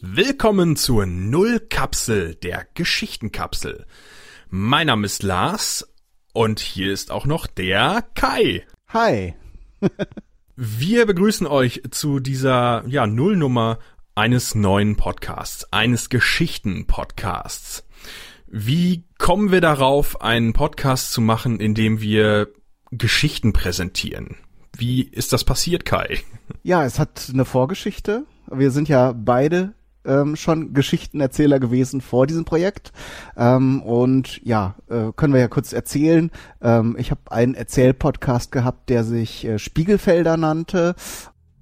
Willkommen zur Nullkapsel, der Geschichtenkapsel. Mein Name ist Lars und hier ist auch noch der Kai. Hi. Wir begrüßen euch zu dieser ja, Nullnummer eines neuen Podcasts, eines Geschichten-Podcasts. Wie kommen wir darauf, einen Podcast zu machen, in dem wir Geschichten präsentieren? Wie ist das passiert, Kai? Ja, es hat eine Vorgeschichte. Wir sind ja beide ähm, schon Geschichtenerzähler gewesen vor diesem Projekt. Ähm, und ja, äh, können wir ja kurz erzählen. Ähm, ich habe einen Erzählpodcast gehabt, der sich äh, Spiegelfelder nannte.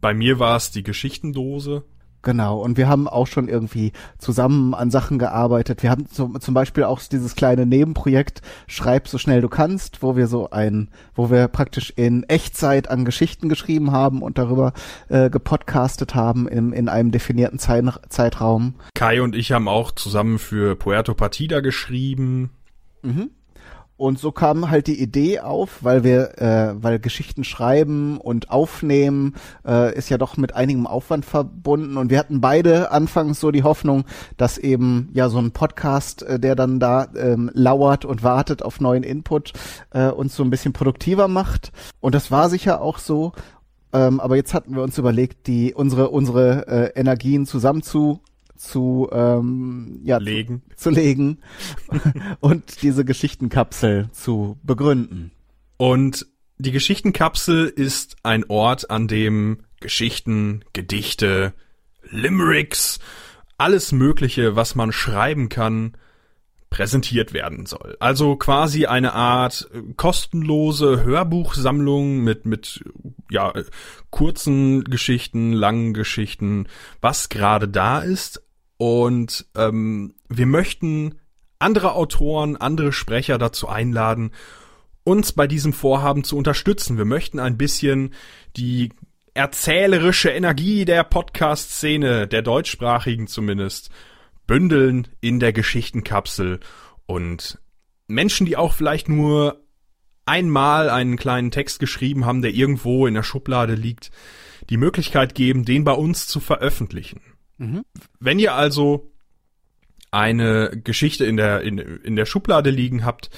Bei mir war es die Geschichtendose. Genau, und wir haben auch schon irgendwie zusammen an Sachen gearbeitet. Wir haben zum, zum Beispiel auch dieses kleine Nebenprojekt Schreib so schnell du kannst, wo wir so ein, wo wir praktisch in Echtzeit an Geschichten geschrieben haben und darüber äh, gepodcastet haben in, in einem definierten Zeit, Zeitraum. Kai und ich haben auch zusammen für Puerto Partida geschrieben. Mhm. Und so kam halt die Idee auf, weil wir, äh, weil Geschichten schreiben und aufnehmen äh, ist ja doch mit einigem Aufwand verbunden. Und wir hatten beide anfangs so die Hoffnung, dass eben ja so ein Podcast, äh, der dann da ähm, lauert und wartet auf neuen Input, äh, uns so ein bisschen produktiver macht. Und das war sicher auch so. Ähm, aber jetzt hatten wir uns überlegt, die unsere unsere äh, Energien zusammen zu ähm, ja, legen. Zu, zu legen und diese Geschichtenkapsel zu begründen. Und die Geschichtenkapsel ist ein Ort, an dem Geschichten, Gedichte, Limericks, alles Mögliche, was man schreiben kann, präsentiert werden soll. Also quasi eine Art kostenlose Hörbuchsammlung mit mit ja kurzen Geschichten, langen Geschichten, was gerade da ist, und ähm, wir möchten andere Autoren, andere Sprecher dazu einladen, uns bei diesem Vorhaben zu unterstützen. Wir möchten ein bisschen die erzählerische Energie der Podcast-Szene, der deutschsprachigen zumindest, bündeln in der Geschichtenkapsel und Menschen, die auch vielleicht nur einmal einen kleinen Text geschrieben haben, der irgendwo in der Schublade liegt, die Möglichkeit geben, den bei uns zu veröffentlichen. Mhm. Wenn ihr also eine Geschichte in der, in, in der Schublade liegen habt,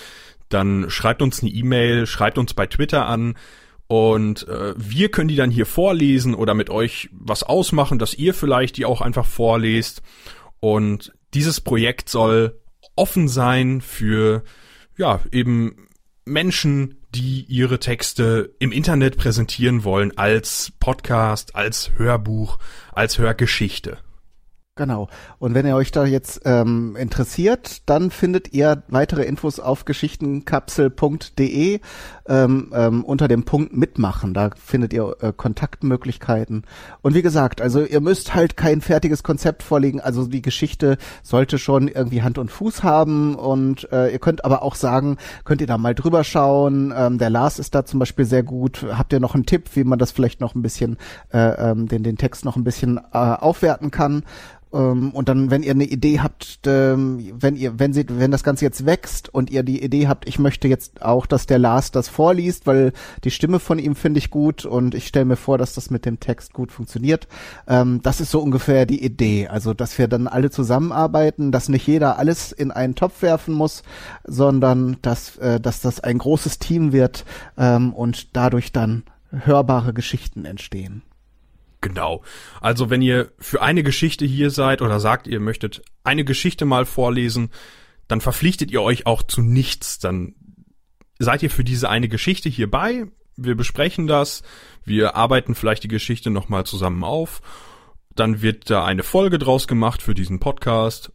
dann schreibt uns eine E-Mail, schreibt uns bei Twitter an und äh, wir können die dann hier vorlesen oder mit euch was ausmachen, dass ihr vielleicht die auch einfach vorlest. Und dieses Projekt soll offen sein für ja eben Menschen, die ihre Texte im Internet präsentieren wollen als Podcast, als Hörbuch, als Hörgeschichte. Genau. Und wenn ihr euch da jetzt ähm, interessiert, dann findet ihr weitere Infos auf geschichtenkapsel.de ähm, ähm, unter dem Punkt mitmachen. Da findet ihr äh, Kontaktmöglichkeiten. Und wie gesagt, also ihr müsst halt kein fertiges Konzept vorlegen. Also die Geschichte sollte schon irgendwie Hand und Fuß haben. Und äh, ihr könnt aber auch sagen, könnt ihr da mal drüber schauen. Ähm, der Lars ist da zum Beispiel sehr gut. Habt ihr noch einen Tipp, wie man das vielleicht noch ein bisschen, äh, ähm, den, den Text noch ein bisschen äh, aufwerten kann? Ähm, und dann, wenn ihr eine Idee habt, ähm, wenn ihr, wenn sie, wenn das Ganze jetzt wächst und ihr die Idee habt, ich möchte jetzt auch, dass der Lars das vorliest, weil die Stimme von ihm finde ich gut und ich stelle mir vor, dass das mit dem Text gut funktioniert. Ähm, das ist so ungefähr die Idee. Also, dass wir dann alle zusammenarbeiten, dass nicht jeder alles in einen Topf werfen muss, sondern dass, äh, dass das ein großes Team wird und dadurch dann hörbare Geschichten entstehen. Genau. Also wenn ihr für eine Geschichte hier seid oder sagt, ihr möchtet eine Geschichte mal vorlesen, dann verpflichtet ihr euch auch zu nichts. Dann seid ihr für diese eine Geschichte hierbei. Wir besprechen das. Wir arbeiten vielleicht die Geschichte nochmal zusammen auf. Dann wird da eine Folge draus gemacht für diesen Podcast.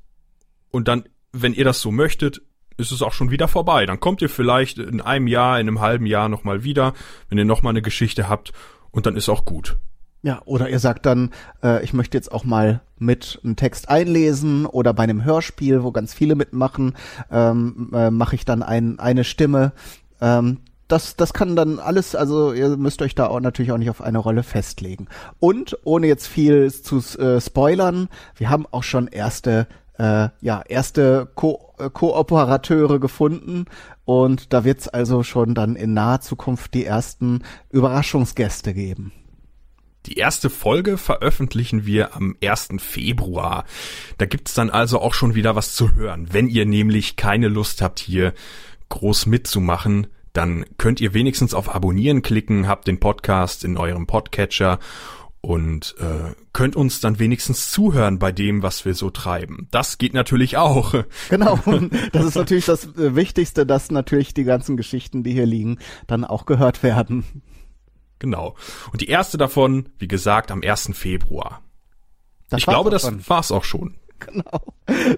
Und dann, wenn ihr das so möchtet, ist es auch schon wieder vorbei. Dann kommt ihr vielleicht in einem Jahr, in einem halben Jahr nochmal wieder, wenn ihr nochmal eine Geschichte habt. Und dann ist auch gut. Ja, oder ihr sagt dann, äh, ich möchte jetzt auch mal mit einem Text einlesen oder bei einem Hörspiel, wo ganz viele mitmachen, ähm, äh, mache ich dann ein, eine Stimme. Ähm, das, das kann dann alles, also ihr müsst euch da auch natürlich auch nicht auf eine Rolle festlegen. Und ohne jetzt viel zu äh, spoilern, wir haben auch schon erste äh, ja, erste Ko äh, Kooperateure gefunden und da wird's also schon dann in naher Zukunft die ersten Überraschungsgäste geben. Die erste Folge veröffentlichen wir am 1. Februar. Da gibt's dann also auch schon wieder was zu hören. Wenn ihr nämlich keine Lust habt, hier groß mitzumachen, dann könnt ihr wenigstens auf Abonnieren klicken, habt den Podcast in eurem Podcatcher und äh, könnt uns dann wenigstens zuhören bei dem, was wir so treiben. Das geht natürlich auch. Genau, das ist natürlich das äh, Wichtigste, dass natürlich die ganzen Geschichten, die hier liegen, dann auch gehört werden. Genau. Und die erste davon, wie gesagt, am 1. Februar. Das ich glaube, das schon. war's auch schon. Genau.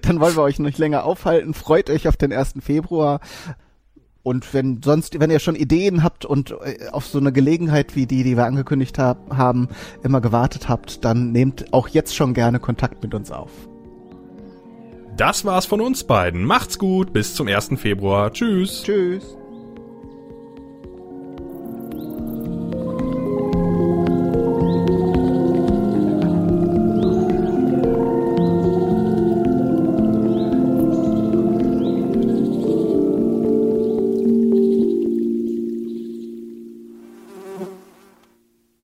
Dann wollen wir euch nicht länger aufhalten. Freut euch auf den 1. Februar. Und wenn sonst, wenn ihr schon Ideen habt und äh, auf so eine Gelegenheit wie die, die wir angekündigt hab, haben, immer gewartet habt, dann nehmt auch jetzt schon gerne Kontakt mit uns auf. Das war's von uns beiden. Macht's gut, bis zum 1. Februar. Tschüss. Tschüss.